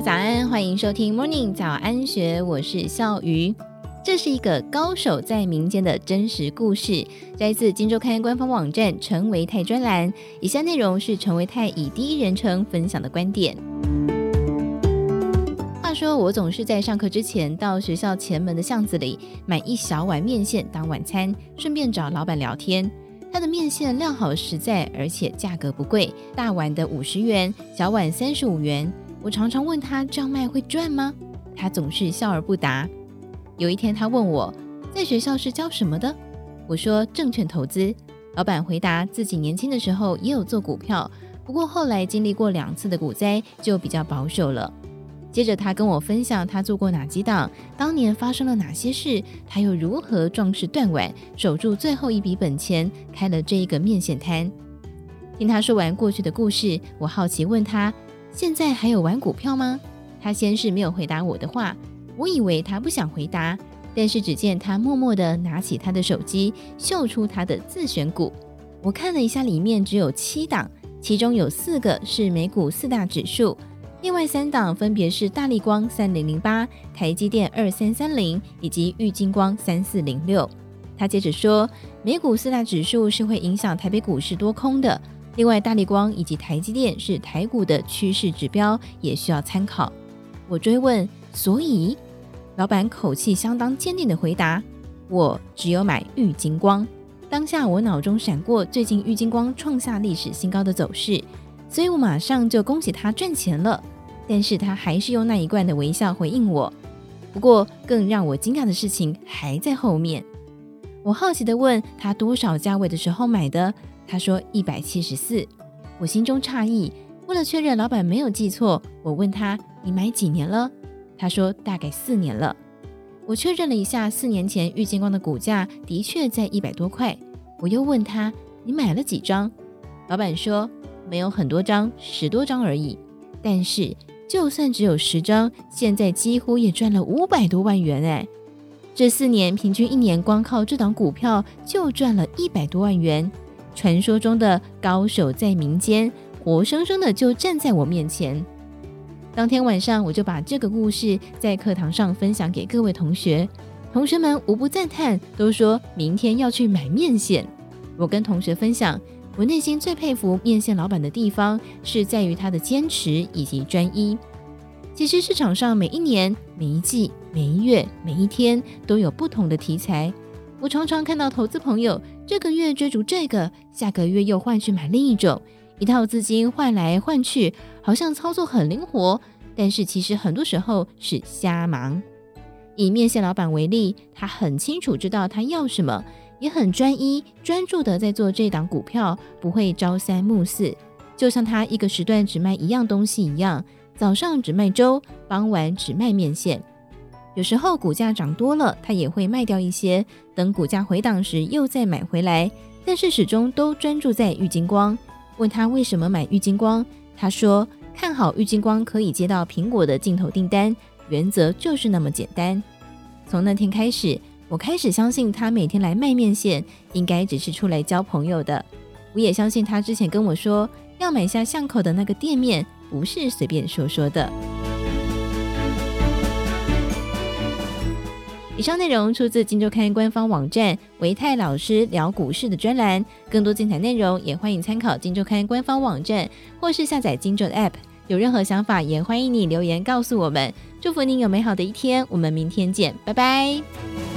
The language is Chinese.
早安，欢迎收听 Morning 早安学，我是笑鱼。这是一个高手在民间的真实故事，摘自《金周刊》官方网站陈维泰专栏。以下内容是陈维泰以第一人称分享的观点。话说，我总是在上课之前到学校前门的巷子里买一小碗面线当晚餐，顺便找老板聊天。他的面线料好实在，而且价格不贵，大碗的五十元，小碗三十五元。我常常问他这样卖会赚吗？他总是笑而不答。有一天，他问我在学校是教什么的？我说证券投资。老板回答自己年轻的时候也有做股票，不过后来经历过两次的股灾，就比较保守了。接着，他跟我分享他做过哪几档，当年发生了哪些事，他又如何壮士断腕，守住最后一笔本钱，开了这一个面线摊。听他说完过去的故事，我好奇问他：现在还有玩股票吗？他先是没有回答我的话，我以为他不想回答，但是只见他默默地拿起他的手机，秀出他的自选股。我看了一下，里面只有七档，其中有四个是美股四大指数。另外三档分别是大立光三零零八、台积电二三三零以及玉金光三四零六。他接着说，美股四大指数是会影响台北股市多空的。另外，大力光以及台积电是台股的趋势指标，也需要参考。我追问，所以老板口气相当坚定地回答：“我只有买玉晶光。”当下我脑中闪过最近玉晶光创下历史新高的走势。所以我马上就恭喜他赚钱了，但是他还是用那一贯的微笑回应我。不过更让我惊讶的事情还在后面。我好奇地问他多少价位的时候买的，他说一百七十四。我心中诧异，为了确认老板没有记错，我问他你买几年了？他说大概四年了。我确认了一下，四年前玉金光的股价的确在一百多块。我又问他你买了几张？老板说。没有很多张，十多张而已。但是就算只有十张，现在几乎也赚了五百多万元哎！这四年平均一年光靠这档股票就赚了一百多万元。传说中的高手在民间，活生生的就站在我面前。当天晚上，我就把这个故事在课堂上分享给各位同学，同学们无不赞叹，都说明天要去买面线。我跟同学分享。我内心最佩服面线老板的地方，是在于他的坚持以及专一。其实市场上每一年、每一季、每一月、每一天都有不同的题材。我常常看到投资朋友这个月追逐这个，下个月又换去买另一种，一套资金换来换去，好像操作很灵活，但是其实很多时候是瞎忙。以面线老板为例，他很清楚知道他要什么。也很专一、专注的在做这档股票，不会朝三暮四，就像他一个时段只卖一样东西一样，早上只卖粥，傍晚只卖面线。有时候股价涨多了，他也会卖掉一些，等股价回档时又再买回来。但是始终都专注在玉晶光。问他为什么买玉晶光，他说看好玉晶光可以接到苹果的镜头订单，原则就是那么简单。从那天开始。我开始相信他每天来卖面线，应该只是出来交朋友的。我也相信他之前跟我说要买下巷口的那个店面，不是随便说说的。以上内容出自《金周刊》官方网站维泰老师聊股市的专栏，更多精彩内容也欢迎参考《金周刊》官方网站或是下载《金周》的 App。有任何想法，也欢迎你留言告诉我们。祝福您有美好的一天，我们明天见，拜拜。